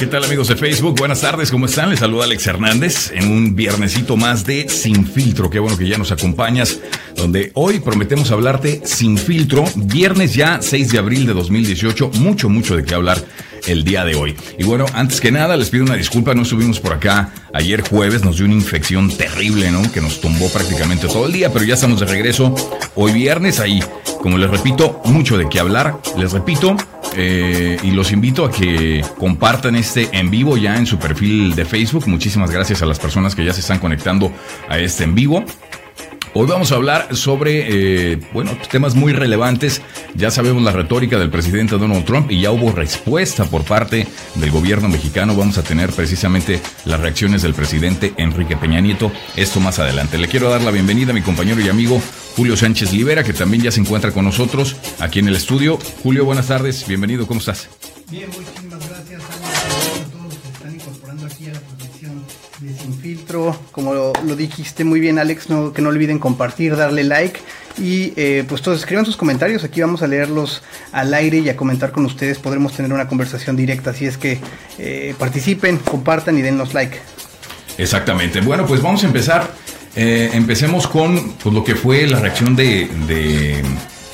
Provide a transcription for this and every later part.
¿Qué tal amigos de Facebook? Buenas tardes, ¿cómo están? Les saluda Alex Hernández en un viernesito más de Sin Filtro. Qué bueno que ya nos acompañas, donde hoy prometemos hablarte sin filtro. Viernes ya, 6 de abril de 2018. Mucho, mucho de qué hablar el día de hoy. Y bueno, antes que nada, les pido una disculpa, no estuvimos por acá ayer jueves, nos dio una infección terrible, ¿no? Que nos tumbó prácticamente todo el día, pero ya estamos de regreso hoy viernes ahí. Como les repito, mucho de qué hablar. Les repito, eh, y los invito a que compartan este en vivo ya en su perfil de Facebook. Muchísimas gracias a las personas que ya se están conectando a este en vivo. Hoy vamos a hablar sobre, eh, bueno, temas muy relevantes. Ya sabemos la retórica del presidente Donald Trump y ya hubo respuesta por parte del gobierno mexicano. Vamos a tener precisamente las reacciones del presidente Enrique Peña Nieto. Esto más adelante. Le quiero dar la bienvenida a mi compañero y amigo Julio Sánchez Libera, que también ya se encuentra con nosotros aquí en el estudio. Julio, buenas tardes. Bienvenido. ¿Cómo estás? Bien, muchísimas gracias Filtro. Como lo, dijiste muy bien, Alex, no, que no olviden compartir, darle like y eh, pues todos escriban sus comentarios. Aquí vamos a leerlos al aire y a comentar con ustedes. Podremos tener una conversación directa. Así es que eh, participen, compartan y dennos like. Exactamente. Bueno, pues vamos a empezar. Eh, empecemos con pues, lo que fue la reacción de,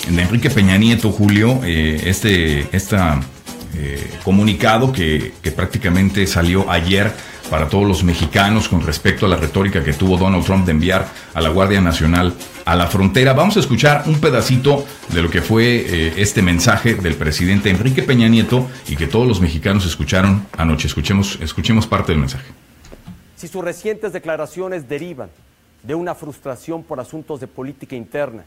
Enrique Peña Nieto, Julio. Este esta, comunicado que prácticamente salió ayer para todos los mexicanos con respecto a la retórica que tuvo Donald Trump de enviar a la Guardia Nacional a la frontera. Vamos a escuchar un pedacito de lo que fue eh, este mensaje del presidente Enrique Peña Nieto y que todos los mexicanos escucharon anoche. Escuchemos, escuchemos parte del mensaje. Si sus recientes declaraciones derivan de una frustración por asuntos de política interna,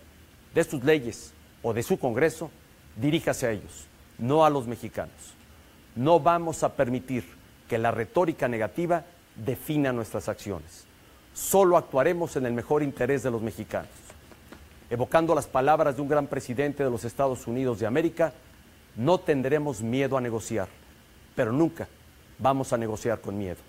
de sus leyes o de su Congreso, diríjase a ellos, no a los mexicanos. No vamos a permitir que la retórica negativa defina nuestras acciones. Solo actuaremos en el mejor interés de los mexicanos. Evocando las palabras de un gran presidente de los Estados Unidos de América, no tendremos miedo a negociar, pero nunca vamos a negociar con miedo.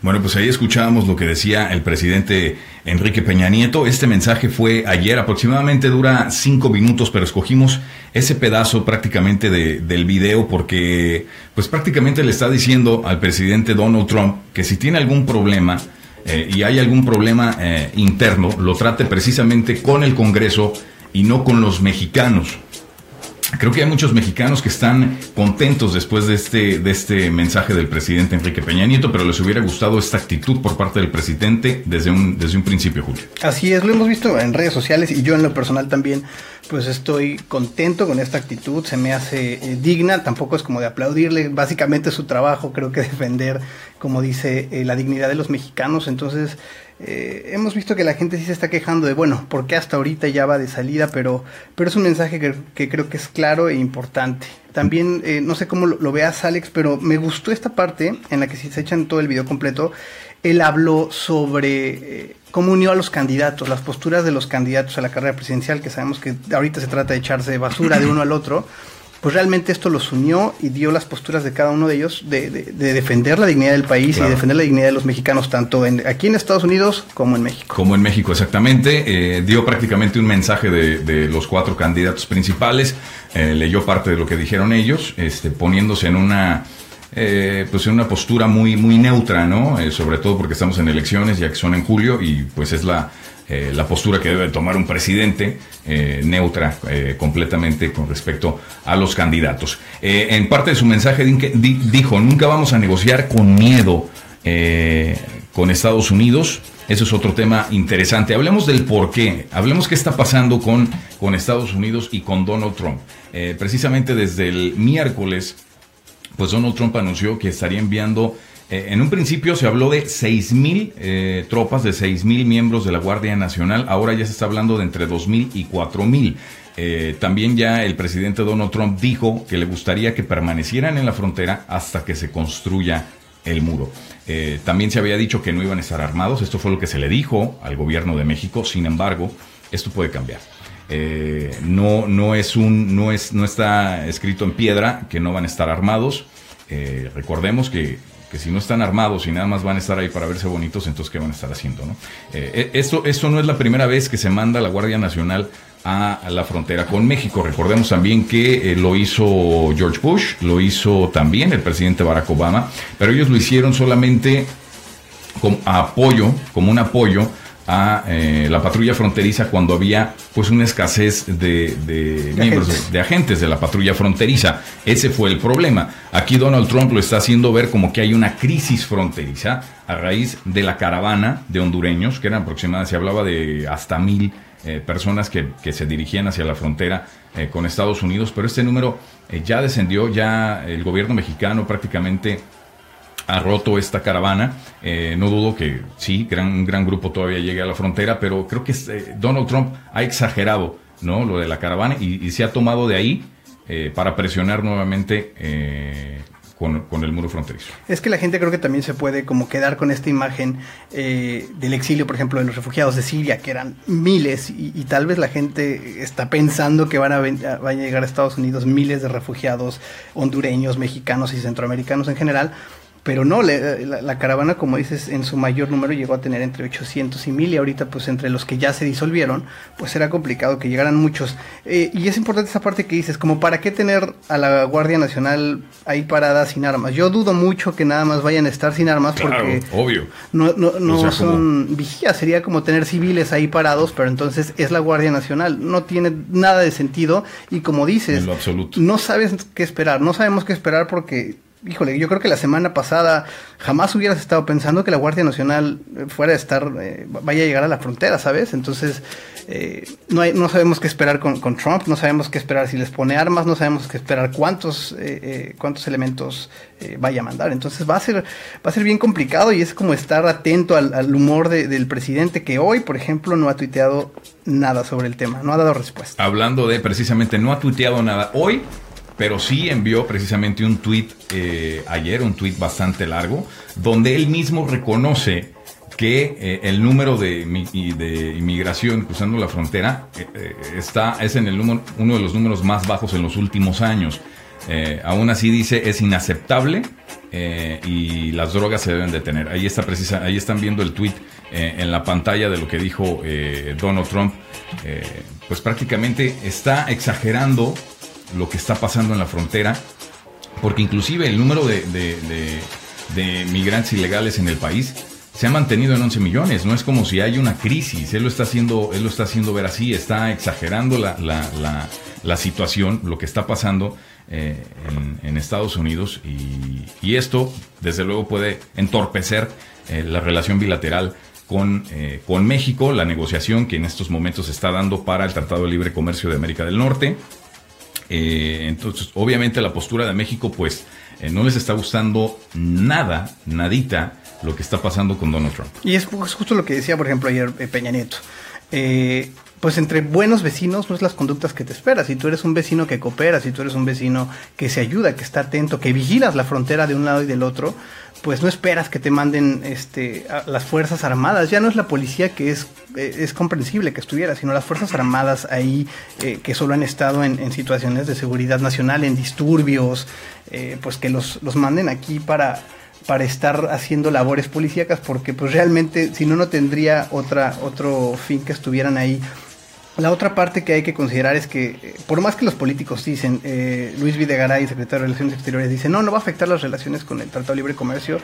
Bueno, pues ahí escuchábamos lo que decía el presidente Enrique Peña Nieto. Este mensaje fue ayer, aproximadamente dura cinco minutos, pero escogimos ese pedazo prácticamente de, del video porque pues prácticamente le está diciendo al presidente Donald Trump que si tiene algún problema eh, y hay algún problema eh, interno, lo trate precisamente con el Congreso y no con los mexicanos. Creo que hay muchos mexicanos que están contentos después de este, de este mensaje del presidente Enrique Peña Nieto, pero les hubiera gustado esta actitud por parte del presidente desde un, desde un principio, Julio. Así es, lo hemos visto en redes sociales y yo en lo personal también, pues estoy contento con esta actitud, se me hace eh, digna, tampoco es como de aplaudirle, básicamente su trabajo creo que defender, como dice, eh, la dignidad de los mexicanos, entonces eh, hemos visto que la gente sí se está quejando de, bueno, porque hasta ahorita ya va de salida, pero, pero es un mensaje que, que creo que es claro e importante. También, eh, no sé cómo lo, lo, veas, Alex, pero me gustó esta parte en la que si se echan todo el video completo, él habló sobre eh, cómo unió a los candidatos, las posturas de los candidatos a la carrera presidencial, que sabemos que ahorita se trata de echarse basura de uno al otro pues realmente esto los unió y dio las posturas de cada uno de ellos de, de, de defender la dignidad del país claro. y defender la dignidad de los mexicanos, tanto en, aquí en Estados Unidos como en México. Como en México, exactamente. Eh, dio prácticamente un mensaje de, de, los cuatro candidatos principales, eh, leyó parte de lo que dijeron ellos, este, poniéndose en una... Eh, pues en una postura muy muy neutra, ¿no? Eh, sobre todo porque estamos en elecciones, ya que son en julio, y pues es la, eh, la postura que debe tomar un presidente eh, neutra eh, completamente con respecto a los candidatos. en parte de su mensaje di dijo, nunca vamos a negociar con miedo con Estados Unidos. Eso es otro tema interesante. Hablemos del por qué. Hablemos qué está pasando con, con Estados Unidos y con Donald Trump. precisamente desde el miércoles, pues Donald Trump anunció que estaría enviando eh, en un principio se habló de 6.000 eh, tropas, de 6.000 miembros de la Guardia Nacional. Ahora ya se está hablando de entre 2.000 y 4.000. Eh, también ya el presidente Donald Trump dijo que le gustaría que permanecieran en la frontera hasta que se construya el muro. Eh, también se había dicho que no iban a estar armados. Esto fue lo que se le dijo al gobierno de México. Sin embargo, esto puede cambiar. Eh, no, no, es un, no, es, no está escrito en piedra que no van a estar armados. Recordemos que que si no están armados y nada más van a estar ahí para verse bonitos, entonces ¿qué van a estar haciendo? ¿no? Eh, esto, esto no es la primera vez que se manda la Guardia Nacional a la frontera con México. Recordemos también que eh, lo hizo George Bush, lo hizo también el presidente Barack Obama, pero ellos lo hicieron solamente como apoyo, como un apoyo a eh, la patrulla fronteriza cuando había pues una escasez de, miembros agentes. De, agentes de la patrulla fronteriza. Ese fue el problema. Aquí Donald Trump lo está haciendo ver como que hay una crisis fronteriza a raíz de la caravana de hondureños, que eran aproximadamente, se hablaba de hasta mil eh, personas que, que, se dirigían hacia la frontera eh, con Estados Unidos, pero este número ya descendió, ya el gobierno mexicano prácticamente ha roto esta caravana. Eh, no dudo que sí, gran, un gran grupo todavía llegue a la frontera, pero creo que eh, Donald Trump ha exagerado ¿no? lo de la caravana y, se ha tomado de ahí eh, para presionar nuevamente con, con, el muro fronterizo. Es que la gente creo que también se puede como quedar con esta imagen del exilio, por ejemplo, de los refugiados de Siria, que eran miles, y, tal vez la gente está pensando que van a, van a llegar a Estados Unidos miles de refugiados hondureños, mexicanos y centroamericanos en general pero no, le, la, la, caravana, como dices, en su mayor número llegó a tener entre 800 y 1000 y ahorita pues entre los que ya se disolvieron, pues era complicado que llegaran muchos. Eh, y es importante esa parte que dices, como para qué tener a la Guardia Nacional ahí parada sin armas. Yo dudo mucho que nada más vayan a estar sin armas claro, porque obvio. no, no, no o sea, son como... vigías, sería como tener civiles ahí parados, pero entonces es la Guardia Nacional. No tiene nada de sentido y como dices, no sabes qué esperar, no sabemos qué esperar porque híjole, yo creo que la semana pasada jamás hubieras estado pensando que la Guardia Nacional fuera a estar, eh, vaya a llegar a la frontera, ¿sabes? Entonces, eh, no, hay, no sabemos qué esperar con, Trump, no sabemos qué esperar si les pone armas, no sabemos qué esperar cuántos, eh, cuántos elementos eh, vaya a mandar. Entonces va a ser, va a ser bien complicado y es como estar atento al, humor de, del presidente que hoy, por ejemplo, no ha tuiteado nada sobre el tema, no ha dado respuesta. Hablando de precisamente, no ha tuiteado nada. Hoy pero sí envió precisamente un tuit eh, ayer, un tuit bastante largo, donde él mismo reconoce que eh, el número de, de, inmigración cruzando la frontera eh, está, es en el número, uno de los números más bajos en los últimos años. Aún así dice es inaceptable y las drogas se deben detener. Ahí está precisa, ahí están viendo el tuit en la pantalla de lo que dijo Donald Trump. pues prácticamente está exagerando lo que está pasando en la frontera, porque inclusive el número de, de, migrantes ilegales en el país se ha mantenido en 11 millones. No es como si hay una crisis. Él lo está haciendo, él lo está haciendo ver así, está exagerando la, la, situación, lo que está pasando eh, en, Estados Unidos y, esto, desde luego, puede entorpecer eh, la relación bilateral eh, con México, la negociación que en estos momentos se está dando para el Tratado de Libre Comercio de América del Norte. Eh, entonces, obviamente la postura de México, pues, eh, no les está gustando nada, nadita, lo que está pasando con Donald Trump. Y es justo lo que decía, por ejemplo, ayer eh, Peña Nieto. Eh, pues entre buenos vecinos no es las conductas que te esperas. Si tú eres un vecino que coopera, si tú eres un vecino que se ayuda, que está atento, que vigilas la frontera de un lado y del otro, pues no esperas que te manden este, las Fuerzas Armadas. Ya no es la policía que es, es comprensible que estuviera, sino las Fuerzas Armadas ahí eh, que solo han estado en, en, situaciones de seguridad nacional, en disturbios, eh, pues que los, los manden aquí para para estar haciendo labores policíacas porque pues realmente si no no tendría otra otro fin que estuvieran ahí la otra parte que hay que considerar es que, eh, por más que los políticos dicen, eh, Luis Videgaray, secretario de Relaciones Exteriores, dice, no, no va a afectar las relaciones con el Tratado de Libre Comercio,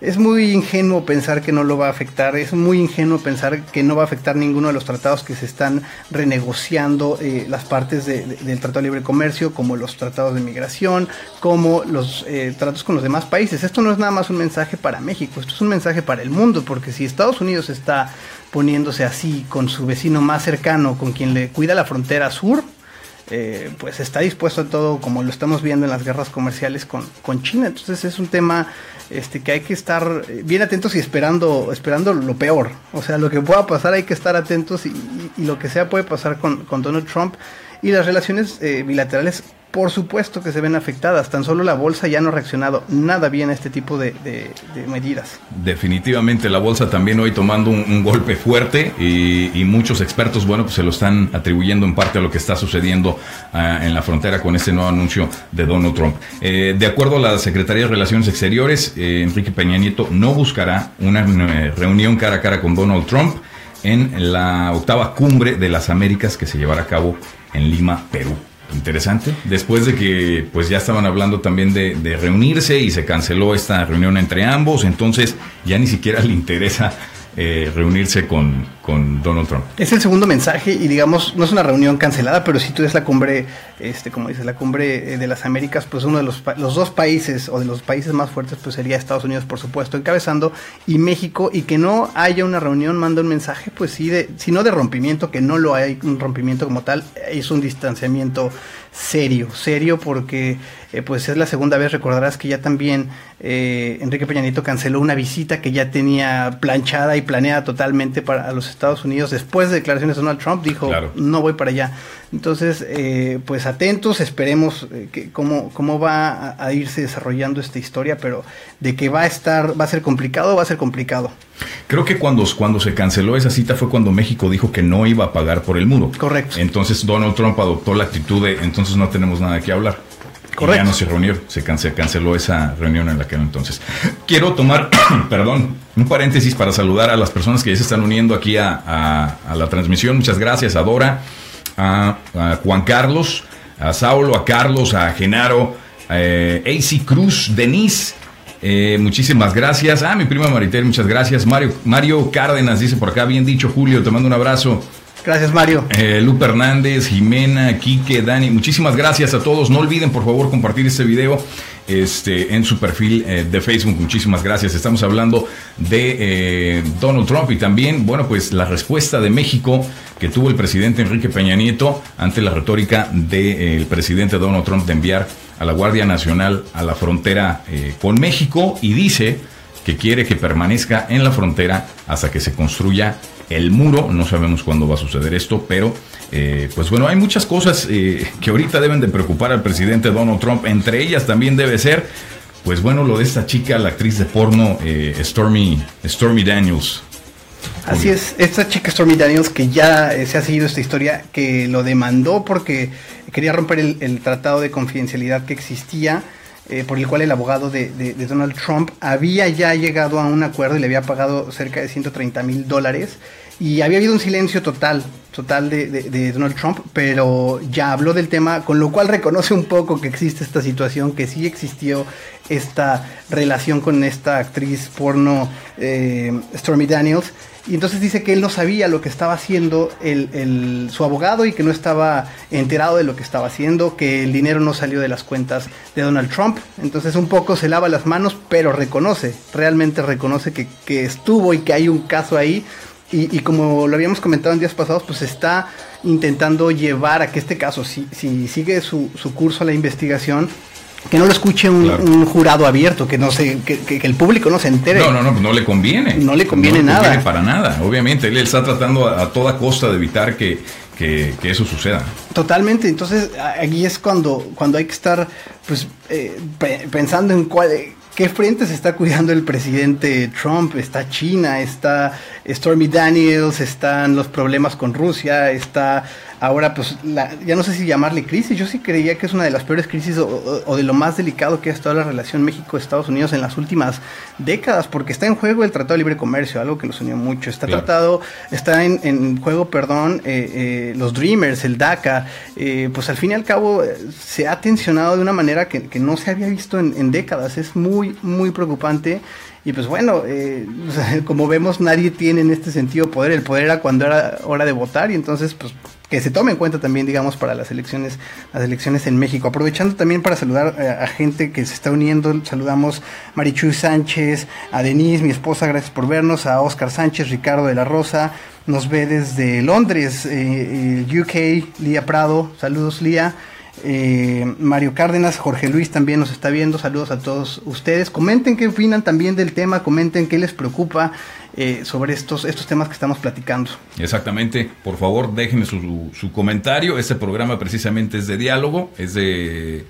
es muy ingenuo pensar que no lo va a afectar, es muy ingenuo pensar que no va a afectar ninguno de los tratados que se están renegociando eh, las partes de, de, del Tratado de Libre Comercio, como los tratados de migración, como los eh, tratos con los demás países. Esto no es nada más un mensaje para México, esto es un mensaje para el mundo, porque si Estados Unidos está poniéndose así con su vecino más cercano, con quien le cuida la frontera sur, eh, pues está dispuesto a todo, como lo estamos viendo en las guerras comerciales con, con China. Entonces es un tema este, que hay que estar bien atentos y esperando, esperando lo peor. O sea, lo que pueda pasar hay que estar atentos y lo que sea puede pasar con, con Donald Trump. Y las relaciones eh, bilaterales por supuesto que se ven afectadas. Tan solo la bolsa ya no ha reaccionado nada bien a este tipo de, medidas. Definitivamente la bolsa también hoy tomando un, golpe fuerte y, muchos expertos, bueno, pues se lo están atribuyendo en parte a lo que está sucediendo uh, en la frontera con este nuevo anuncio de Donald Trump. Eh, de acuerdo a la Secretaría de Relaciones Exteriores, eh, Enrique Peña Nieto no buscará una eh, reunión cara a cara con Donald Trump en la octava cumbre de las Américas que se llevará a cabo en Lima, Perú. Interesante. Después de que pues ya estaban hablando también de, reunirse y se canceló esta reunión entre ambos, entonces ya ni siquiera le interesa eh, reunirse con, con, Donald Trump. Es el segundo mensaje y digamos, no es una reunión cancelada, pero si tú ves la cumbre, este, como dices, la cumbre eh, de las Américas, pues uno de los, los dos países o de los países más fuertes pues sería Estados Unidos, por supuesto, encabezando, y México, y que no haya una reunión manda un mensaje, pues sí, de, si no de rompimiento, que no lo hay, un rompimiento como tal, es un distanciamiento serio, serio porque eh, pues es la segunda vez, recordarás que ya también eh, Enrique Peña Nieto canceló una visita que ya tenía planchada y planeada totalmente para los Estados Unidos después de declaraciones de Donald Trump, dijo no voy para allá. Entonces, eh, pues atentos, esperemos que cómo, cómo va a, irse desarrollando esta historia, pero de que va a estar, va a ser complicado, va a ser complicado. Creo que cuando, cuando se canceló esa cita fue cuando México dijo que no iba a pagar por el muro. Correcto. Entonces Donald Trump adoptó la actitud de entonces no tenemos nada que hablar. Correcto. ya no se reunieron, se canceló esa reunión en la que entonces. Quiero tomar, perdón, un paréntesis para saludar a las personas que ya se están uniendo aquí a, la transmisión. Muchas gracias a Dora, a, Juan Carlos, a Saulo, a Carlos, a Genaro, a eh, AC Cruz, Denise. Eh, muchísimas gracias. Ah, mi prima Maritel, muchas gracias. Mario, Mario Cárdenas dice por acá, bien dicho, Julio, te mando un abrazo. Gracias, Mario. Eh, Lupe Hernández, Jimena, Quique, Dani, muchísimas gracias a todos. No olviden, por favor, compartir este video este, en su perfil eh, de Facebook. Muchísimas gracias. Estamos hablando de Donald Trump y también, bueno, pues la respuesta de México que tuvo el presidente Enrique Peña Nieto ante la retórica del presidente Donald Trump de enviar a la Guardia Nacional a la frontera eh, con México y dice que quiere que permanezca en la frontera hasta que se construya el muro. No sabemos cuándo va a suceder esto, pero eh, pues bueno, hay muchas cosas eh, que ahorita deben de preocupar al presidente Donald Trump. Entre ellas también debe ser, pues bueno, lo de esta chica, la actriz de porno Stormy, Stormy Daniels. Así es, esta chica Stormy Daniels que ya se ha seguido esta historia, que lo demandó porque quería romper el, tratado de confidencialidad que existía, eh, por el cual el abogado de, Donald Trump había ya llegado a un acuerdo y le había pagado cerca de 130 mil dólares. Y había habido un silencio total, total de, Donald Trump, pero ya habló del tema, con lo cual reconoce un poco que existe esta situación, que sí existió esta relación con esta actriz porno eh, Stormy Daniels. Y entonces dice que él no sabía lo que estaba haciendo el, su abogado y que no estaba enterado de lo que estaba haciendo, que el dinero no salió de las cuentas de Donald Trump. Entonces un poco se lava las manos, pero reconoce, realmente reconoce que, estuvo y que hay un caso ahí. Y, como lo habíamos comentado en días pasados, pues está intentando llevar a que este caso, si, si sigue su, su curso a la investigación, que no lo escuche un, jurado abierto, que no se, que, el público no se entere. No, no, no, no le conviene. No le conviene no le nada. para nada. Obviamente, él está tratando a, toda costa de evitar que, que, eso suceda. Totalmente. Entonces, aquí es cuando, cuando hay que estar, pues, eh, pensando en cuál ¿Qué frente se está cuidando el presidente Trump? Está China, está Stormy Daniels, están los problemas con Rusia, está ahora pues ya no sé si llamarle crisis, yo sí creía que es una de las peores crisis o, de lo más delicado que ha estado la relación México-Estados Unidos en las últimas décadas, porque está en juego el Tratado de Libre Comercio, algo que nos unió mucho, está tratado, está en, juego, perdón, eh, eh, los Dreamers, el DACA, eh, pues al fin y al cabo se ha tensionado de una manera que, no se había visto en, en décadas, es muy, muy preocupante. Y pues bueno, eh, como vemos, nadie tiene en este sentido poder. El poder era cuando era hora de votar y entonces, pues que se tome en cuenta también, digamos, para las elecciones, las elecciones en México. Aprovechando también para saludar eh, a, gente que se está uniendo, saludamos a Marichuy Sánchez, a Denise, mi esposa, gracias por vernos, a Oscar Sánchez, Ricardo de la Rosa, nos ve desde Londres, eh, UK, Lía Prado, saludos Lía. Eh, Mario Cárdenas, Jorge Luis también nos está viendo. Saludos a todos ustedes. Comenten qué opinan también del tema, comenten qué les preocupa eh, sobre estos, estos temas que estamos platicando. Exactamente. Por favor, déjenme su, su comentario. Este programa precisamente es de diálogo, es de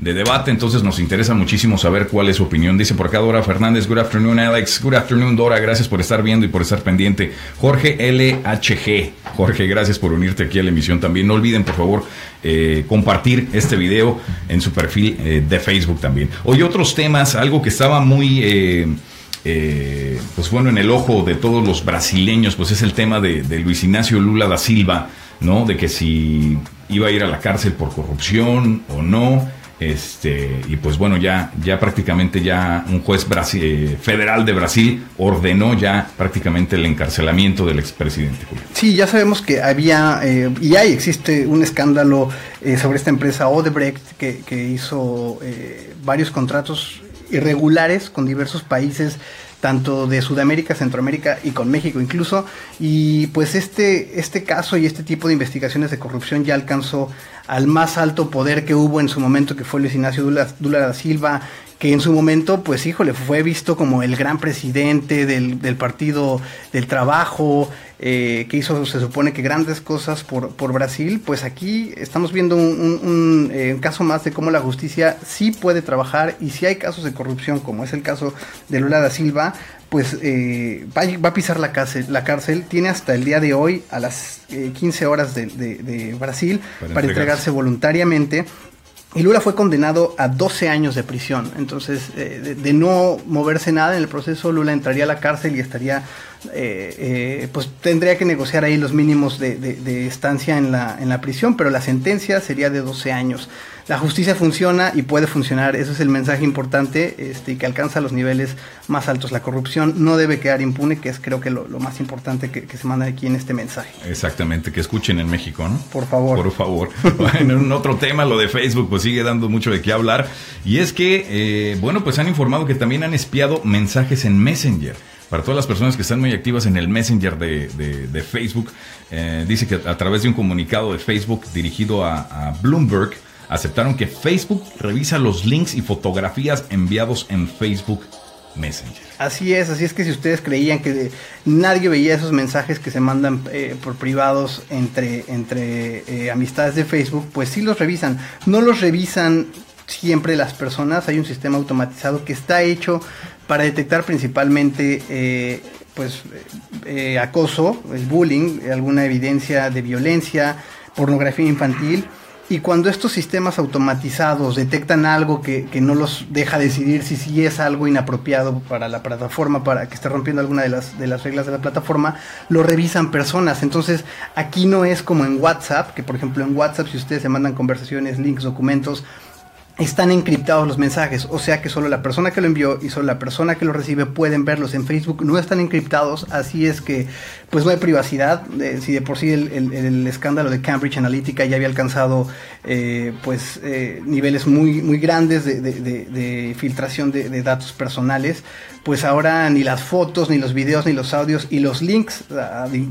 de debate, entonces nos interesa muchísimo saber cuál es su opinión. Dice por acá Dora Fernández, good afternoon Alex, good afternoon Dora, gracias por estar viendo y por estar pendiente. Jorge LHG, Jorge, gracias por unirte aquí a la emisión también. No olviden por favor eh, compartir este video en su perfil eh, de Facebook también. Hoy otros temas, algo que estaba muy... Eh, eh, pues bueno, en el ojo de todos los brasileños, pues es el tema de, de, Luis Ignacio Lula da Silva, ¿no? De que si iba a ir a la cárcel por corrupción o no. Este, y pues bueno, ya, ya prácticamente ya un juez eh, federal de Brasil ordenó ya prácticamente el encarcelamiento del expresidente. Sí, ya sabemos que había eh, y hay, existe un escándalo eh, sobre esta empresa Odebrecht que, que hizo varios contratos irregulares con diversos países tanto de Sudamérica, Centroamérica y con México incluso. Y pues este, este caso y este tipo de investigaciones de corrupción ya alcanzó al más alto poder que hubo en su momento, que fue Luis Ignacio Dula, da Silva, que en su momento, pues híjole, fue visto como el gran presidente del, del Partido del Trabajo, eh, que hizo, se supone que grandes cosas por, por Brasil, pues aquí estamos viendo un, eh, un, caso más de cómo la justicia sí puede trabajar y si hay casos de corrupción, como es el caso de Lula da Silva, pues eh, va, va, a pisar la cárcel, la cárcel. Tiene hasta el día de hoy, a las 15 horas de, de, de Brasil, para, para entregarse voluntariamente y Lula fue condenado a 12 años de prisión. Entonces, eh, de, no moverse nada en el proceso, Lula entraría a la cárcel y estaría, eh, eh, pues tendría que negociar ahí los mínimos de, de, estancia en la, en la prisión, pero la sentencia sería de 12 años la justicia funciona y puede funcionar. Eso es el mensaje importante este, y que alcanza los niveles más altos. La corrupción no debe quedar impune, que es creo que lo, más importante que, se manda aquí en este mensaje. Exactamente, que escuchen en México, ¿no? Por favor. Por favor. bueno, en otro tema, lo de Facebook, pues sigue dando mucho de qué hablar. Y es que, eh, bueno, pues han informado que también han espiado mensajes en Messenger para todas las personas que están muy activas en el Messenger de, Facebook, eh, dice que a través de un comunicado de Facebook dirigido a Bloomberg, aceptaron que Facebook revisa los links y fotografías enviados en Facebook Messenger. Así es, así es que si ustedes creían que nadie veía esos mensajes que se mandan eh, por privados entre, entre eh, amistades de Facebook, pues sí los revisan. No los revisan siempre las personas, hay un sistema automatizado que está hecho para detectar principalmente eh, pues acoso, el bullying, alguna evidencia de violencia, pornografía infantil y cuando estos sistemas automatizados detectan algo que, no los deja decidir si, si es algo inapropiado para la plataforma, para que esté rompiendo alguna de las, de las reglas de la plataforma, lo revisan personas. Entonces, aquí no es como en WhatsApp, que por ejemplo en WhatsApp si ustedes se mandan conversaciones, links, documentos, están encriptados los mensajes, o sea que solo la persona que lo envió y solo la persona que lo recibe pueden verlos en Facebook, no están encriptados, así es que pues no hay privacidad, si de por sí el, escándalo de Cambridge Analytica ya había alcanzado eh, pues eh, niveles muy, muy grandes de, filtración de, datos personales, pues ahora ni las fotos, ni los videos, ni los audios y los links,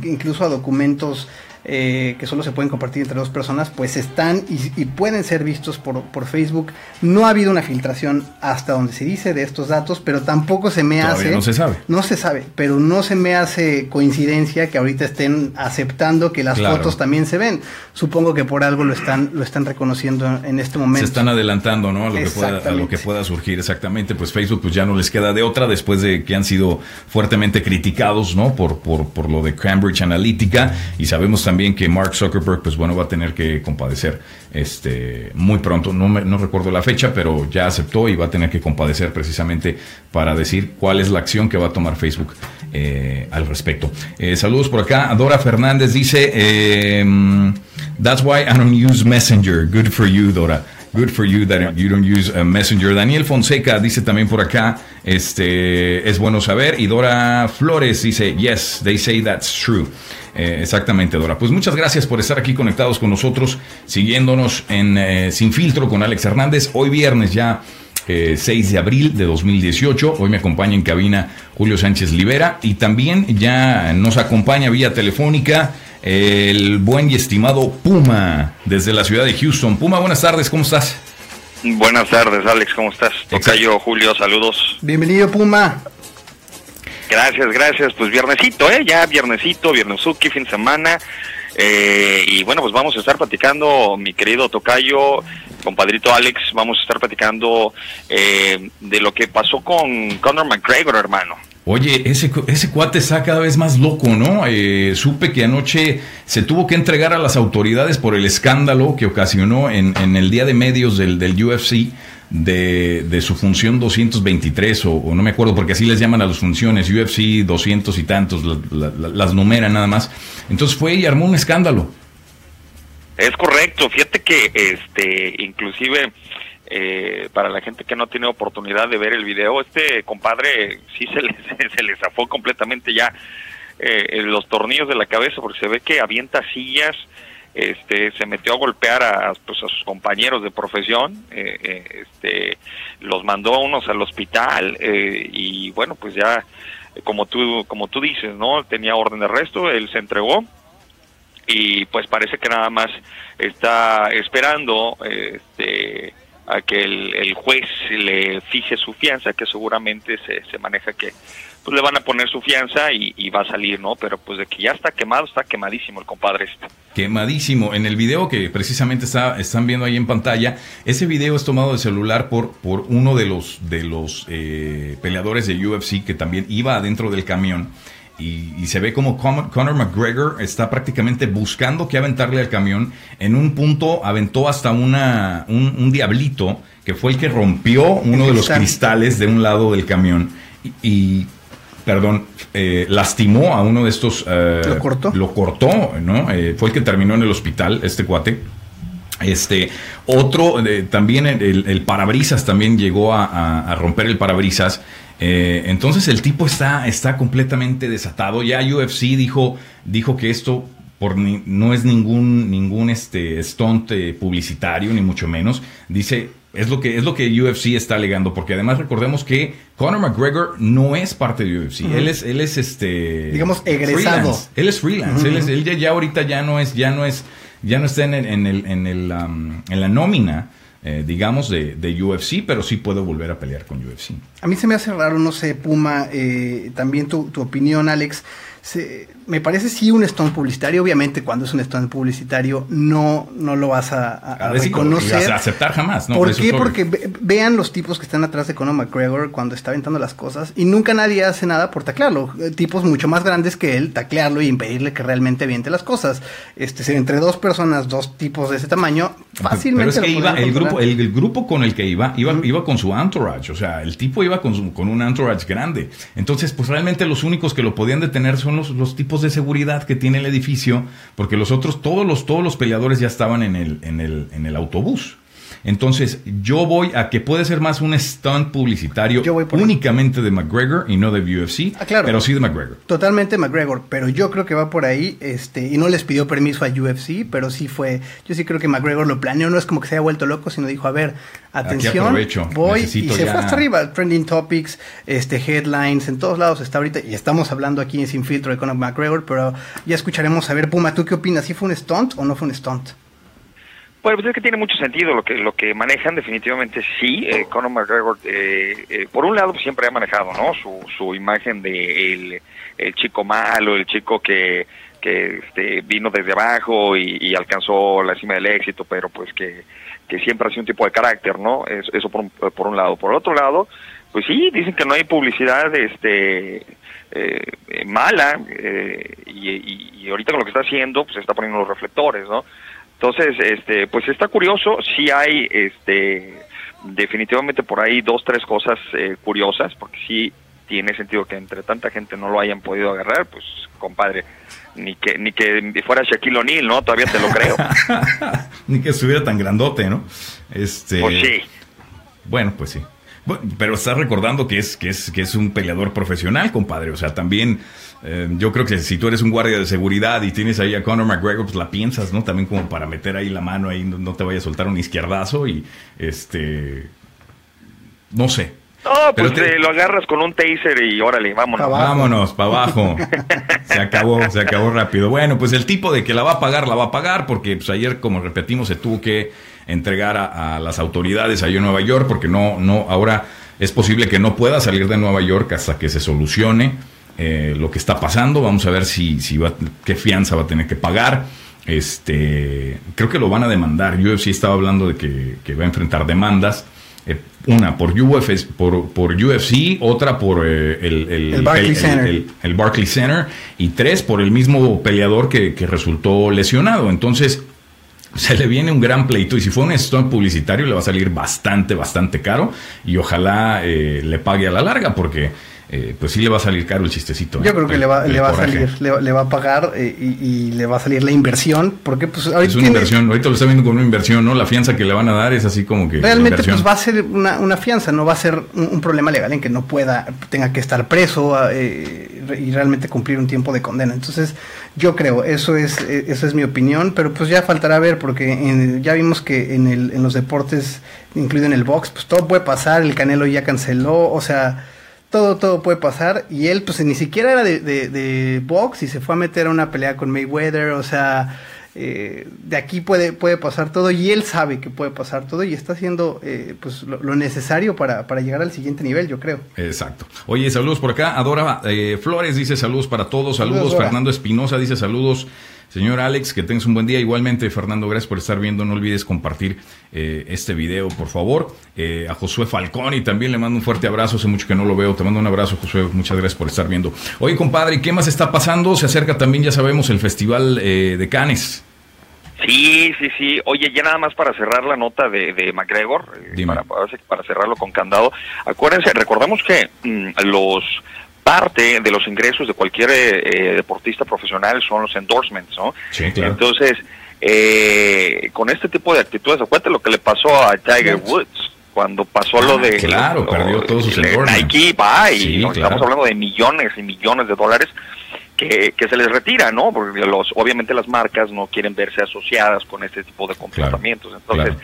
incluso a documentos eh, que solo se pueden compartir entre dos personas, pues están y, pueden ser vistos por, por, Facebook. No ha habido una filtración hasta donde se dice de estos datos, pero tampoco se me hace... No se sabe. No se sabe, pero no se me hace coincidencia que ahorita estén aceptando que las fotos también se ven. Supongo que por algo lo están, lo están reconociendo en este momento. Se están adelantando, ¿no? A lo, que pueda, a lo que pueda surgir, exactamente. Pues Facebook pues ya no les queda de otra después de que han sido fuertemente criticados, ¿no? Por, por, por lo de Cambridge Analytica y sabemos también que Mark Zuckerberg, pues bueno, va a tener que compadecer este, muy pronto. No, no recuerdo la fecha, pero ya aceptó y va a tener que compadecer precisamente para decir cuál es la acción que va a tomar Facebook eh, al respecto. Eh, saludos por acá. Dora Fernández dice, em, That's why I don't use Messenger. Good for you, Dora. Good for you that you don't use a Messenger. Daniel Fonseca dice también por acá, este, es bueno saber. Y Dora Flores dice, yes, they say that's true. Eh, exactamente, Dora. Pues muchas gracias por estar aquí conectados con nosotros, siguiéndonos en eh, Sin Filtro con Alex Hernández. Hoy viernes ya 6 eh, de abril de 2018. Hoy me acompaña en cabina Julio Sánchez Libera y también ya nos acompaña vía telefónica el buen y estimado Puma desde la ciudad de Houston. Puma, buenas tardes, ¿cómo estás? Buenas tardes, Alex, ¿cómo estás? Tocayo, Julio, saludos. Bienvenido, Puma. Gracias, gracias. Pues viernesito, ¿eh? Ya viernesito, viernesuki, fin de semana. Eh, y bueno, pues vamos a estar platicando, mi querido Tocayo, compadrito Alex, vamos a estar platicando eh, de lo que pasó con Conor McGregor, hermano. Oye, ese, ese cuate está cada vez más loco, ¿no? Eh, supe que anoche se tuvo que entregar a las autoridades por el escándalo que ocasionó en, en el día de medios del, del UFC de, de su función 223 o, o, no me acuerdo porque así les llaman a las funciones, UFC 200 y tantos, la, la, las numeran nada más. Entonces fue y armó un escándalo. Es correcto, fíjate que este inclusive eh, para la gente que no tiene oportunidad de ver el video, este compadre sí se le, se le zafó completamente ya eh, los tornillos de la cabeza porque se ve que avienta sillas, este, se metió a golpear a, pues, a sus compañeros de profesión, eh, eh, este, los mandó a unos al hospital eh, y bueno, pues ya como tú como tú dices, ¿no? Tenía orden de arresto, él se entregó y pues parece que nada más está esperando este a que el, juez le fije su fianza, que seguramente se, se maneja que pues le van a poner su fianza y, y, va a salir, ¿no? Pero pues de que ya está quemado, está quemadísimo el compadre este. Quemadísimo. En el video que precisamente está, están viendo ahí en pantalla, ese video es tomado de celular por, por uno de los, de los eh, peleadores de UFC que también iba adentro del camión. Y, y, se ve como Conor McGregor está prácticamente buscando que aventarle al camión. En un punto aventó hasta una, un, un diablito que fue el que rompió uno de los cristales de un lado del camión. y, y perdón, eh, lastimó a uno de estos. Eh, lo cortó. Lo cortó, ¿no? Eh, fue el que terminó en el hospital, este cuate. Este, otro, eh, también el, el, parabrisas también llegó a, a, a romper el parabrisas. entonces el tipo está, está completamente desatado. Ya UFC dijo, dijo que esto por ni, no es ningún, ningún este, stunt publicitario, ni mucho menos. Dice, es lo que es lo que UFC está alegando, porque además recordemos que Conor McGregor no es parte de UFC. Uh -huh. Él es él es este digamos egresado. Freelance. Él es freelance. Uh -huh. Él, es, él ya, ya, ahorita ya no es ya no es ya no está en en el en el en la nómina eh, digamos, de, de, UFC, pero sí puedo volver a pelear con UFC. A mí se me hace raro, no sé, Puma, eh, también tu, tu, opinión, Alex. Se, me parece sí un stunt publicitario, obviamente cuando es un stunt publicitario no, no lo vas a, a, a reconocer. A aceptar jamás, ¿no? ¿Por, qué? Porque ve, vean los tipos que están atrás de Conor McGregor cuando está aventando las cosas y nunca nadie hace nada por taclearlo. Tipos mucho más grandes que él, taclearlo y impedirle que realmente aviente las cosas. Este, entre dos personas, dos tipos de ese tamaño, fácilmente. Pero es que iba, el grupo, el, el, grupo con el que iba, iba, iba con su entourage, o sea, el tipo iba con, su, con un entourage grande. Entonces, pues realmente los únicos que lo podían detener son los, los tipos de seguridad que tiene el edificio, porque los otros, todos los, todos los peleadores ya estaban en el, en el, en el autobús. Entonces, yo voy a que puede ser más un stunt publicitario únicamente ahí. de McGregor y no de UFC, ah, claro, pero sí de McGregor. Totalmente McGregor, pero yo creo que va por ahí, este, y no les pidió permiso a UFC, pero sí fue, yo sí creo que McGregor lo planeó, no es como que se haya vuelto loco, sino dijo, a ver, atención, voy, Necesito y se ya... fue hasta arriba, trending topics, este, headlines, en todos lados está ahorita, y estamos hablando aquí sin filtro de Conor McGregor, pero ya escucharemos, a ver, Puma, ¿tú qué opinas? ¿Sí fue un stunt o no fue un stunt? Bueno, pues es que tiene mucho sentido lo que lo que manejan, definitivamente sí. Eh, Conor McGregor, eh, eh, por un lado, pues siempre ha manejado, ¿no? Su, su imagen de el, el chico malo, el chico que, que este, vino desde abajo y, alcanzó la cima del éxito, pero pues que, que siempre ha sido un tipo de carácter, ¿no? Eso, eso por, un, por un lado. Por otro lado, pues sí, dicen que no hay publicidad, este eh, mala eh, y, y, y, ahorita con lo que está haciendo pues está poniendo los reflectores no entonces, este, pues está curioso, sí hay, este, definitivamente por ahí dos, tres cosas eh, curiosas, porque sí tiene sentido que entre tanta gente no lo hayan podido agarrar, pues, compadre, ni que ni que fuera Shaquille O'Neal, ¿no? Todavía te lo creo. ni que estuviera tan grandote, ¿no? Este. Pues sí. Bueno, pues sí. Bueno, pero estás recordando que es que es que es un peleador profesional, compadre. O sea, también eh, yo creo que si tú eres un guardia de seguridad y tienes ahí a Conor McGregor, pues la piensas, ¿no? También como para meter ahí la mano ahí, no, no te vaya a soltar un izquierdazo y este no sé. No, pues te... lo agarras con un taser y órale, vámonos. Pa vámonos, para abajo. se acabó, se acabó rápido. Bueno, pues el tipo de que la va a pagar, la va a pagar, porque pues ayer, como repetimos, se tuvo que entregar a, a las autoridades allá en Nueva York, porque no, no, ahora es posible que no pueda salir de Nueva York hasta que se solucione eh, lo que está pasando. Vamos a ver si, si va, qué fianza va a tener que pagar. Este, creo que lo van a demandar. Yo sí estaba hablando de que, que va a enfrentar demandas. Eh, una por, Uf, por, por, UFC, otra por eh, el, el, el, Barclay el, el, Barclays Center y tres por el mismo peleador que, que resultó lesionado. Entonces, se le viene un gran pleito y si fue un stunt publicitario le va a salir bastante, bastante caro y ojalá eh, le pague a la larga porque eh, pues sí le va a salir caro el chistecito. Yo ¿eh? creo que le va, le va a salir, le, va a pagar eh, y, le va a salir la inversión, porque pues ahorita... Es una inversión, ahorita lo está viendo como una inversión, ¿no? La fianza que le van a dar es así como que... Realmente pues va a ser una, una fianza, no va a ser un, problema legal en que no pueda, tenga que estar preso y realmente cumplir un tiempo de condena. Entonces yo creo, eso es, esa es mi opinión, pero pues ya faltará ver, porque ya vimos que en, el, en los deportes, incluido en el box, pues todo puede pasar, el Canelo ya canceló, o sea todo, todo puede pasar. Y él, pues ni siquiera era de, de, box y se fue a meter a una pelea con Mayweather. O sea, eh, de aquí puede, puede pasar todo. Y él sabe que puede pasar todo y está haciendo eh, pues lo, necesario para, para, llegar al siguiente nivel, yo creo. Exacto. Oye, saludos por acá. Adora eh, Flores dice saludos para todos. Saludos. Fernando Espinosa dice saludos. Señor Alex, que tengas un buen día. Igualmente, Fernando, gracias por estar viendo. No olvides compartir eh, este video, por favor. Eh, a Josué Falconi también le mando un fuerte abrazo. Hace mucho que no lo veo. Te mando un abrazo, Josué. Muchas gracias por estar viendo. Oye, compadre, ¿qué más está pasando? Se acerca también, ya sabemos, el Festival eh, de Cannes. Sí, sí, sí. Oye, ya nada más para cerrar la nota de, de McGregor, para, para, cerrarlo con candado. Acuérdense, recordamos que mm, los parte de los ingresos de cualquier eh, deportista profesional son los endorsements, ¿no? Sí, claro. Entonces, eh, con este tipo de actitudes, acuérdate lo que le pasó a Tiger Woods cuando pasó lo ah, de claro perdió todos sus endorsements Nike va y estamos hablando de millones y millones de dólares que, que se les retira no porque los obviamente las marcas no quieren verse asociadas con este tipo de comportamientos entonces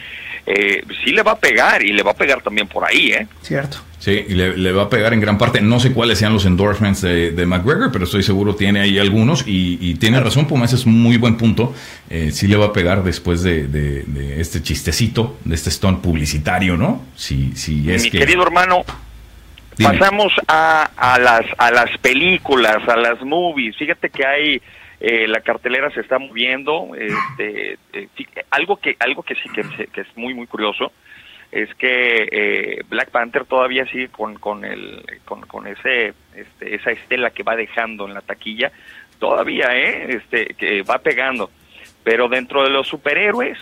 eh, sí le va a pegar y le va a pegar también por ahí, ¿eh? Cierto. Sí, y le, va a pegar en gran parte. No sé cuáles sean los endorsements de, McGregor, pero estoy seguro tiene ahí algunos y, tiene razón, Puma, ese es un muy buen punto. Eh, sí le va a pegar después de, este chistecito, de este stunt publicitario, ¿no? Si, si es Mi querido hermano, pasamos a, a, las, a las películas, a las movies. Fíjate que hay eh, la cartelera se está moviendo. Este, eh, algo que algo que sí que, es muy muy curioso es que eh, Black Panther todavía sigue con con el con, con ese este, esa estela que va dejando en la taquilla todavía eh este que va pegando. Pero dentro de los superhéroes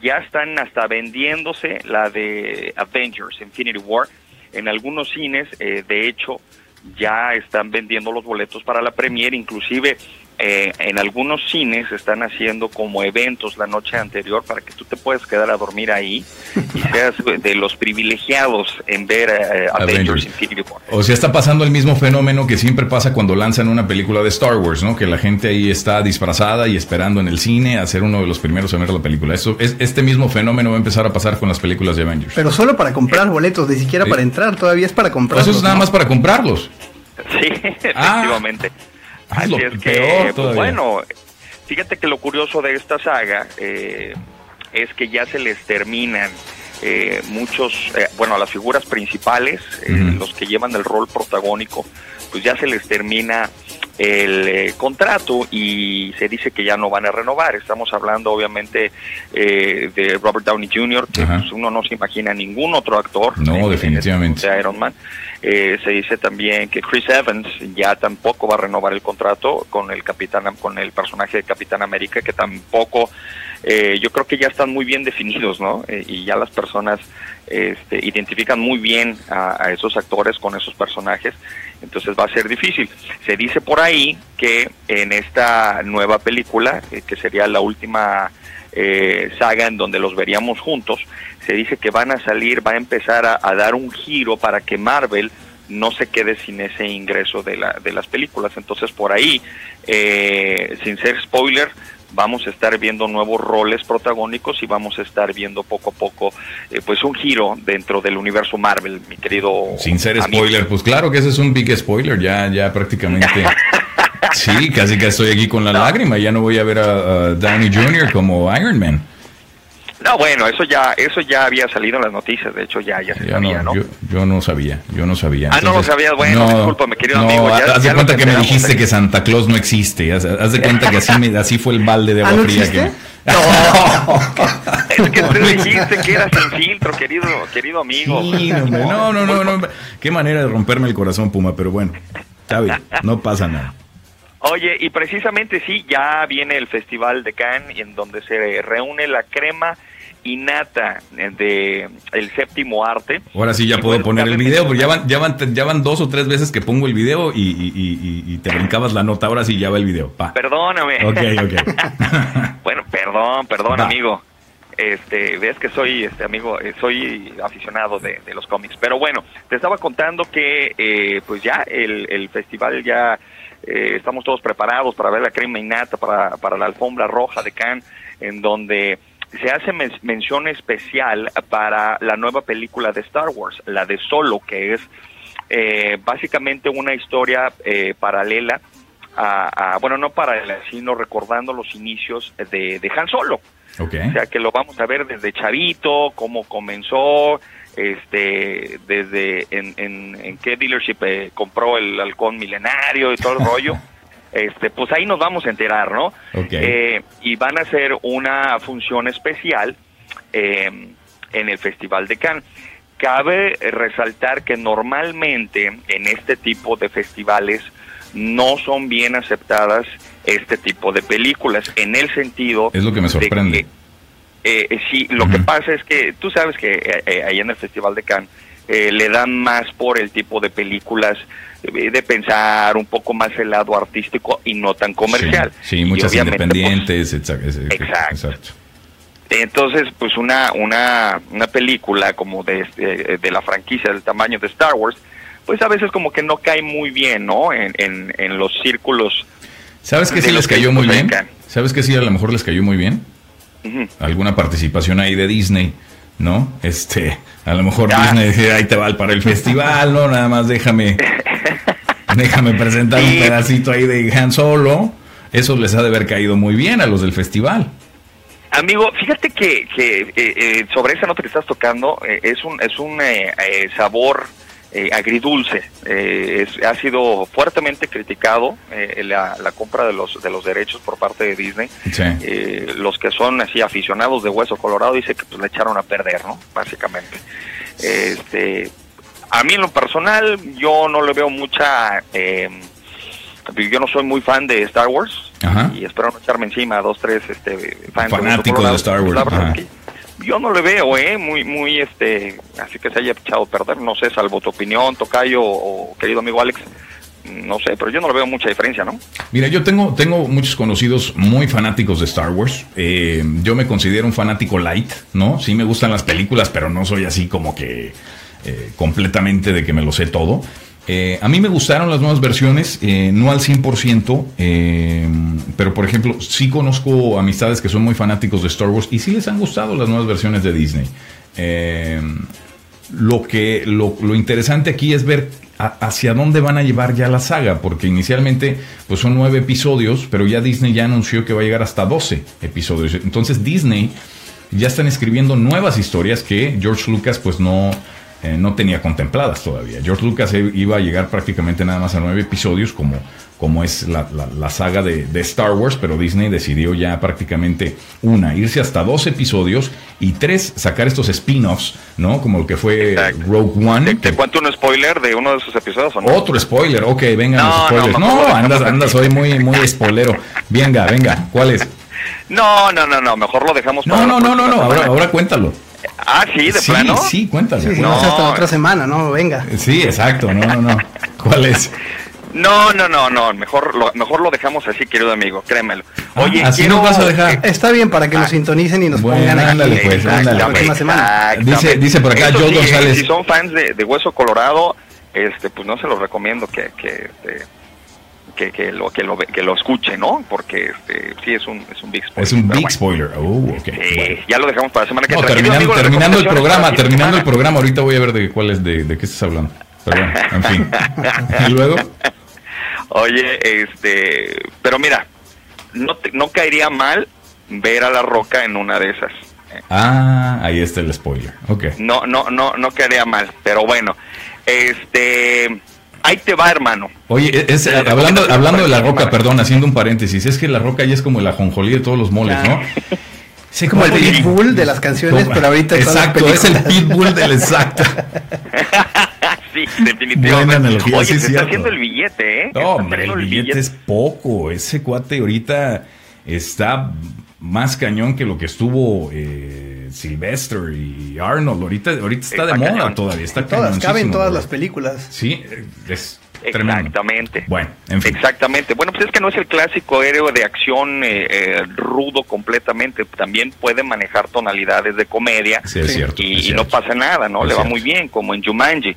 ya están hasta vendiéndose la de Avengers Infinity War. En algunos cines de hecho ya están vendiendo los boletos para la premiere inclusive eh, en algunos cines están haciendo como eventos la noche anterior para que tú te puedas quedar a dormir ahí y seas de los privilegiados en ver eh, Avengers. Infinity War. O sea, está pasando el mismo fenómeno que siempre pasa cuando lanzan una película de Star Wars, ¿no? Que la gente ahí está disfrazada y esperando en el cine a ser uno de los primeros en ver la película. Eso, es, este mismo fenómeno va a empezar a pasar con las películas de Avengers. Pero solo para comprar boletos, ni siquiera para entrar, todavía es para comprarlos. eso es nada más para comprarlos. Sí, ah. Así es que, pues, bueno, fíjate que lo curioso de esta saga eh, es que ya se les terminan eh, muchos, eh, bueno, a las figuras principales, los que llevan el rol protagónico, pues ya se les termina el contrato y se dice que ya no van a renovar. Estamos hablando obviamente de Robert Downey Jr., que pues, uno no se imagina ningún otro actor. No, definitivamente. De Iron Man. Eh, se dice también que Chris Evans ya tampoco va a renovar el contrato con el capitán, con el personaje de Capitán América, que tampoco, eh, yo creo que ya están muy bien definidos, ¿no? Eh, y ya las personas este, identifican muy bien a, esos actores con esos personajes, entonces va a ser difícil. Se dice por ahí que en esta nueva película, que sería la última saga en donde los veríamos juntos, se dice que van a salir, va a empezar a, dar un giro para que Marvel no se quede sin ese ingreso de, la, de las películas. Entonces por ahí, eh, sin ser spoiler, vamos a estar viendo nuevos roles protagónicos y vamos a estar viendo poco a poco eh, pues un giro dentro del universo Marvel, mi querido. Sin ser spoiler, pues claro que ese es un big spoiler, ya, ya prácticamente. sí, casi que estoy aquí con la lágrima, ya no voy a ver a, a Downey Jr. como Iron Man. No, bueno, eso ya eso ya había salido en las noticias, de hecho ya, ya se sabía, ¿no? Yo, no sabía, yo no sabía. ah, no lo sabías, bueno, no, discúlpame, querido amigo. Ya, haz de cuenta que me dijiste que Santa Claus no existe, haz, de cuenta que así, me, así fue el balde de agua ¿Ah, fría que... No, es que tú dijiste que eras sin filtro, querido, querido amigo. no, no, no, no, qué manera de romperme el corazón, Puma, pero bueno, está bien, no pasa nada. Oye, y precisamente sí, ya viene el Festival de Cannes en donde se reúne la crema y nata de el séptimo arte. Ahora sí ya puedo poner el video, porque ya van, ya, van, ya van dos o tres veces que pongo el video y, y, te brincabas la nota. Ahora sí ya va el video. Perdóname. Ok, ok. bueno, perdón, perdón, amigo. Este, ves que soy este amigo, eh, soy aficionado de, los cómics. Pero bueno, te estaba contando que eh, pues ya el, el festival ya eh, estamos todos preparados para ver la crema innata, para, para la alfombra roja de Cannes, en donde se hace mención especial para la nueva película de Star Wars, la de Solo, que es básicamente una historia paralela a, bueno, no paralela, sino recordando los inicios de, de Han Solo. O sea que lo vamos a ver desde chavito, cómo comenzó, este, desde en, en, qué dealership eh, compró el halcón milenario y todo el rollo. Este, pues ahí nos vamos a enterar, ¿no? Eh, y van a hacer una función especial em, en el Festival de Cannes. Cabe resaltar que normalmente en este tipo de festivales no son bien aceptadas este tipo de películas, en el sentido... Es lo que me sorprende. Eh, eh, sí, lo que pasa es que tú sabes que eh, ahí en el Festival de Cannes le dan más por el tipo de películas de pensar un poco más el lado artístico y no tan comercial. Sí, muchas pues, independientes, exacto. Entonces, pues una, una, una película como de, de, de, la franquicia del tamaño de Star Wars, pues a veces como que no cae muy bien, ¿no? En, en, los círculos. ¿Sabes que sí les cayó muy bien? ¿Sabes que sí a lo mejor les cayó muy bien? Alguna participación ahí de Disney, ¿no? Este, a lo mejor Disney decía, ahí te va para el festival, ¿no? Nada más déjame, déjame presentar un pedacito ahí de Han Solo. Eso les ha de haber caído muy bien a los del festival. Amigo, fíjate que, que eh, eh, sobre esa nota que estás tocando, eh, es un, es un sabor eh, agridulce. Eh, ha sido fuertemente criticado eh, la, compra de los de los derechos por parte de Disney. los que son así aficionados de hueso colorado dicen que pues le echaron a perder, ¿no? Básicamente. Este, a mí en lo personal yo no le veo mucha. yo no soy muy fan de Star Wars y espero no echarme encima a dos tres este fans fanáticos de, Star Wars yo no le veo, ¿eh? Muy, muy, este, así que se haya echado a perder, no sé, salvo tu opinión, Tocayo o querido amigo Alex, no sé, pero yo no le veo mucha diferencia, ¿no? Mira, yo tengo, tengo muchos conocidos muy fanáticos de Star Wars. Eh, yo me considero un fanático light, ¿no? Sí me gustan las películas, pero no soy así como que eh, completamente de que me lo sé todo. Eh, a mí me gustaron las nuevas versiones, eh, no al 100%, eh, pero por ejemplo, sí conozco amistades que son muy fanáticos de Star Wars y sí les han gustado las nuevas versiones de Disney. lo, que, lo, interesante aquí es ver hacia dónde van a llevar ya la saga, porque inicialmente pues son nueve episodios, pero ya Disney ya anunció que va a llegar hasta 12 episodios. Entonces Disney ya están escribiendo nuevas historias que George Lucas pues no eh, no tenía contempladas todavía. George Lucas iba a llegar prácticamente nada más a nueve episodios, como, como es la, la, saga de, Star Wars, pero Disney decidió ya prácticamente una, irse hasta dos episodios y tres, sacar estos spin-offs, ¿no? Como el que fue Rogue One. ¿Te, cuento un spoiler de uno de esos episodios o no? Otro spoiler, ok, venga los spoilers. No, andas, andas hoy muy, muy spoilero. Venga, venga, ¿cuál es? No, no, no, no, mejor lo dejamos para No, no, no, no, ahora, ahora cuéntalo. Ah, sí, de plano. Sí, cuéntale. Sí, no, hasta otra semana, ¿no? Venga. Sí, exacto, no, no, no. ¿Cuál es? No, no, no, no, mejor lo, mejor lo dejamos así, querido amigo, créemelo. Ah, Oye, así nos vas a dejar. Está bien para que nos ah. sintonicen y nos pongan ándale, Pues, ándale, la próxima semana. Dice, dice por acá Joe González. Si son fans de, de, Hueso Colorado, este, pues no se los recomiendo que, que este, que, que, lo, que, lo, que lo escuche, ¿no? Porque este, sí es un, es un big spoiler. Es un big spoiler. Oh, okay. Ya lo dejamos para la semana que no, Terminando, terminando el programa, terminando el programa, ahorita voy a ver de cuál es, de, de qué estás hablando. Perdón, en fin. y luego. Oye, este, pero mira, no, te, no caería mal ver a la roca en una de esas. Ah, ahí está el spoiler. Okay. No, no, no, no caería mal, pero bueno, este Ahí te va, hermano. Oye, es, hablando, hablando de la roca, perdón, haciendo un paréntesis, es que la roca ya es como el ajonjolí de todos los moles, ¿no? Sí, como el pitbull de las canciones, pero ahorita exacto, es el pitbull del exacto. sí, definitivamente. Buena analogía, Oye, sí, está haciendo el billete, ¿eh? No, hombre, el haciendo billete es poco. Ese cuate ahorita está más cañón que lo que estuvo eh, Sylvester y Arnold. Ahorita, ahorita está, de Está moda cañón. todavía. Está Todas, caben todas las películas. Sí, eh, es tremendo. Exactamente. Bueno, en fin. Exactamente. Bueno, pues es que no es el clásico héroe de acción eh, eh, rudo completamente. También puede manejar tonalidades de comedia Sí, es Sí. cierto. y, es y no pasa nada, ¿no? Es Le va cierto. muy bien, como en Jumanji.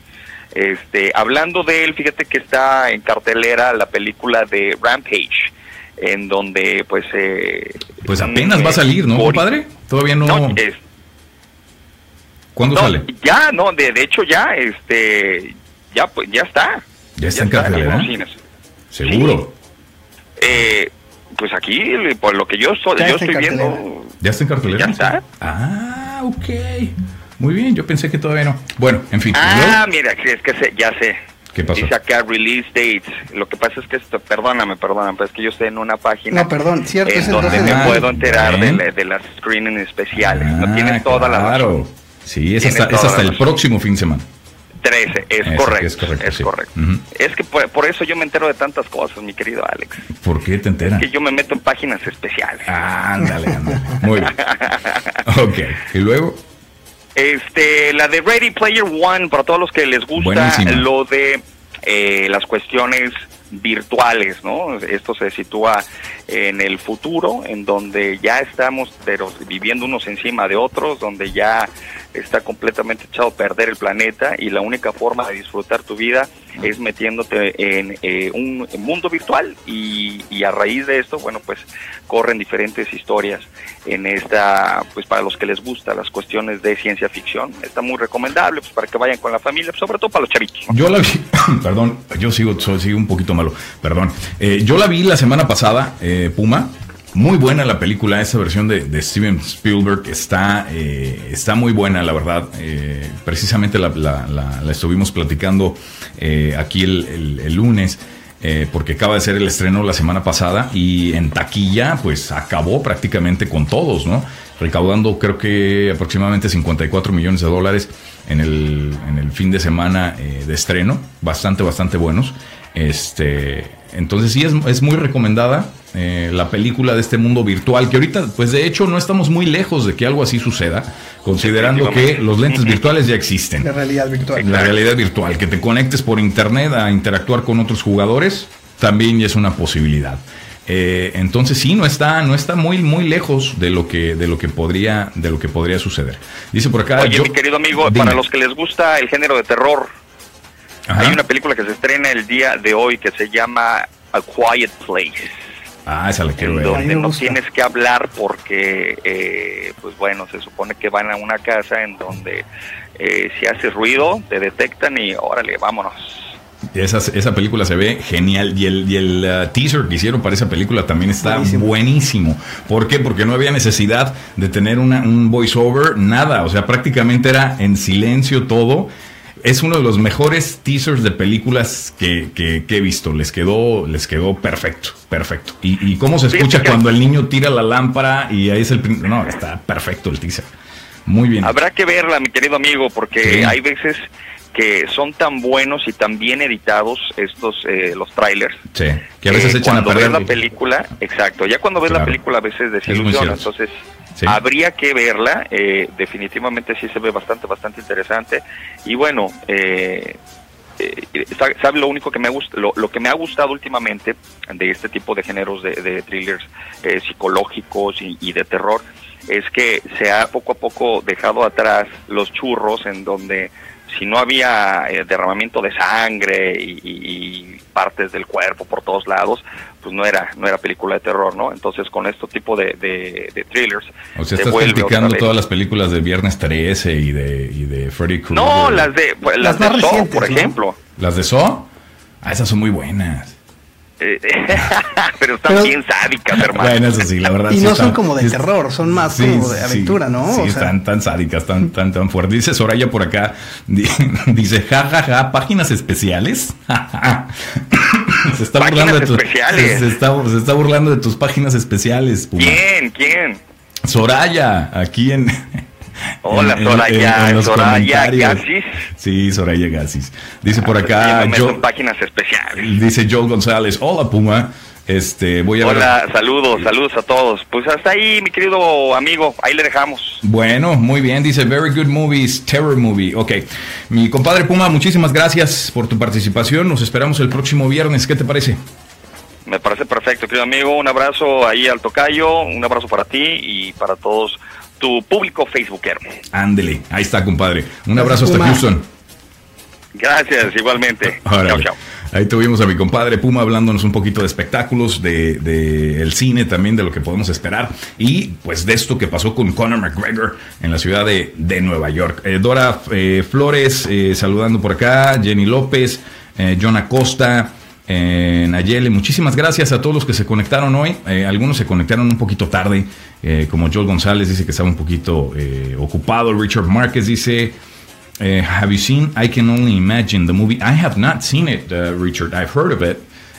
Este, hablando de él, fíjate que está en cartelera la película de Rampage, en donde, pues, eh, Pues apenas va a eh, salir, ¿no, compadre? Todavía no. No, es- ¿Cuándo no, sale? ya, no, de, de hecho ya, este, ya, pues, ya está. Ya está en en cartelera. cines. Seguro. Eh, pues aquí, por lo que yo, estoy Ya yo estoy viendo. ¿Ya está en cartelera? Ya está. Ah, ok. Muy bien, yo pensé que todavía no. Bueno, en fin. ¿y Ah, mira, sí, es que sé, ya sé. ¿Qué pasó? Dice acá release dates. Lo que pasa es que esto, perdóname, perdóname, pero es que yo estoy en una página No, perdón, cierto, es en donde 12 de me puedo enterar de, la- de las screening especiales. no Ah, tienes toda la claro. Sí, es hasta, es el próximo fin de semana. 13, es Ese, correcto. es correcto, Es sí. correcto. Es que por, por eso yo me entero de tantas cosas, mi querido Alex. ¿Por qué te enteras? Que yo me meto en páginas especiales. Ándale, ándale. Muy bien. Ok. ¿Y luego? Este, la de Ready Player One, para todos los que les gusta lo de eh, las cuestiones virtuales, ¿no? Esto se sitúa en el futuro, en donde ya estamos pero viviendo unos encima de otros, donde ya está completamente echado a perder el planeta y la única forma de disfrutar tu vida es metiéndote en eh, un mundo virtual y, y a raíz de esto, bueno, pues corren diferentes historias en esta, pues para los que les gusta las cuestiones de ciencia ficción, está muy recomendable pues para que vayan con la familia, sobre todo para los chavitos. Yo la vi, perdón, yo sigo, soy, un poquito malo, perdón. Eh, yo la vi la semana pasada, eh, Puma. Muy buena la película, esa versión de, Steven Spielberg está, eh, está muy buena, la verdad. Eh, precisamente la, estuvimos platicando eh, aquí el, lunes, porque acaba de ser el estreno la semana pasada y en taquilla, pues acabó prácticamente con todos, ¿no? Recaudando creo que aproximadamente 54 millones de dólares en el, en el fin de semana de estreno, bastante, bastante buenos. Este, entonces sí es, es muy recomendada eh, la película de este mundo virtual, que ahorita, pues de hecho no estamos muy lejos de que algo así suceda, considerando que los lentes virtuales ya existen. De realidad virtual. La realidad virtual, que te conectes por internet a interactuar con otros jugadores, también ya es una posibilidad. Eh, entonces sí, no está, no está muy, muy lejos de lo que, de lo que podría, de lo que podría suceder. Dice por acá. Oye, yo- mi querido amigo, Dime. para los que les gusta el género de terror, Ajá. hay una película que se estrena el día de hoy que se llama A Quiet Place. Ah, esa la quiero en ver. Donde no tienes que hablar porque, eh, pues bueno, se supone que van a una casa en donde eh, si haces ruido te detectan y órale, vámonos. Esa, esa película se ve genial y el, y el uh, teaser que hicieron para esa película también está buenísimo. Buenísimo. ¿Por qué? Porque no había necesidad de tener una, un voiceover, nada. O sea, prácticamente era en silencio todo. Es uno de los mejores teasers de películas que, que- que he visto. Les quedó, les quedó perfecto, perfecto. Y, y cómo se escucha cuando el niño tira la lámpara y ahí es el... No, está perfecto el teaser. Muy bien. Habrá que verla, mi querido amigo, porque Sí. hay veces que son tan buenos y tan bien editados estos eh, los trailers Sí, que a veces Eh, echan a cuando perder. ves la película, exacto, ya cuando ves la película a veces desilusiona, entonces Habría que verla, eh, definitivamente sí se ve bastante, bastante interesante, y bueno, eh, eh, sa- ¿sabe lo único que me gusta, lo, lo que me ha gustado últimamente de este tipo de géneros de, de thrillers eh, psicológicos y de terror? Es que se ha poco a poco dejado atrás los churros en donde si no había eh, derramamiento de sangre y, y- y partes del cuerpo por todos lados, pues no era no era película de terror, ¿no? Entonces con este tipo de, de, de thrillers O sea, se estás criticando todas las películas de Viernes 13 y de, y de Freddy Krueger. No, las de pues, las, Las más de Saw, recientes, por ¿no? ejemplo. ¿Las de Saw? Ah, esas son muy buenas. Pero están Pero- bien sádicas, hermano. Bueno, eso sí, la verdad. Y sí no están- son como de es- terror, son más Sí, como de sí, aventura, ¿no? Sí, O sea, están tan sádicas, tan, tan, tan fuertes. Dice Soraya por acá, di- dice, ja, ja, ja, páginas especiales. se está Páginas burlando de tus, especiales. Se, se está, se está burlando de tus páginas especiales, Puma. ¿Quién? ¿Quién? Soraya, aquí en, Hola, en- Soraya, en Soraya. Gassis. Sí, Soraya Gassis. Dice por acá, Yo, yo, en páginas especiales. dice Joe González, hola Puma. Este, voy a ver- Hola, saludos, saludos a todos. Pues hasta ahí, mi querido amigo, ahí le dejamos. Bueno, muy bien, dice Very Good Movies, Terror Movie. Ok, mi compadre Puma, muchísimas gracias por tu participación. Nos esperamos el próximo viernes. ¿Qué te parece? Me parece perfecto, querido amigo. Un abrazo ahí al tocayo, un abrazo para ti y para todos tu público facebookero. Ándele, ahí está, compadre. Un Gracias, abrazo hasta Puma. Houston. Gracias, igualmente. Órale. Chao, chao. Ahí tuvimos a mi compadre Puma hablándonos un poquito de espectáculos, de, de el cine también, de lo que podemos esperar y pues de esto que pasó con Conor McGregor en la ciudad de, de Nueva York. Eh, Dora eh, Flores eh, saludando por acá, Jenny López, eh, John Acosta. Eh, Nayeli, muchísimas gracias a todos los que se conectaron hoy. Eh, algunos se conectaron un poquito tarde, eh, como Joel González dice que estaba un poquito ocupado. Richard Márquez dice, have you seen I Can Only Imagine the movie? I have not seen it, uh, Richard. I've heard of it.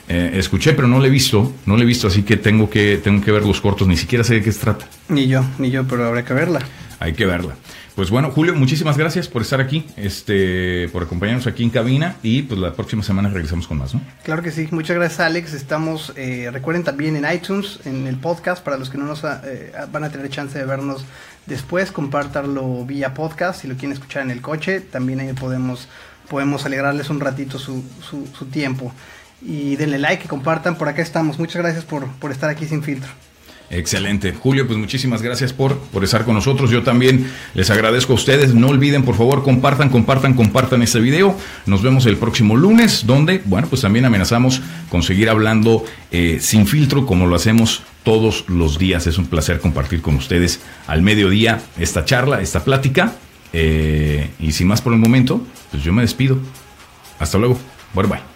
Escuché, pero no lo he visto. No lo he visto, así que tengo que tengo que ver los cortos. Ni siquiera sé de qué se trata. Ni yo, ni yo, pero habrá que verla. Hay que verla. Pues bueno, Julio, muchísimas gracias por estar aquí, este, por acompañarnos aquí en cabina y pues la próxima semana regresamos con más, ¿no? Claro que sí, muchas gracias Alex. Estamos, eh, recuerden también en iTunes, en el podcast, para los que no nos eh, van a tener chance de vernos después, compártanlo vía podcast, si lo quieren escuchar en el coche, también ahí podemos, podemos alegrarles un ratito su, su, tiempo. Y denle like compartan, por acá estamos. Muchas gracias por, por estar aquí sin filtro. Excelente. Julio, pues muchísimas gracias por, por estar con nosotros. Yo también les agradezco a ustedes. No olviden, por favor, compartan, compartan, compartan este video. Nos vemos el próximo lunes, donde, bueno, pues también amenazamos con seguir hablando eh, sin filtro como lo hacemos todos los días. Es un placer compartir con ustedes al mediodía esta charla, esta plática. Eh, y sin más por el momento, pues yo me despido. Hasta luego. Bye bye.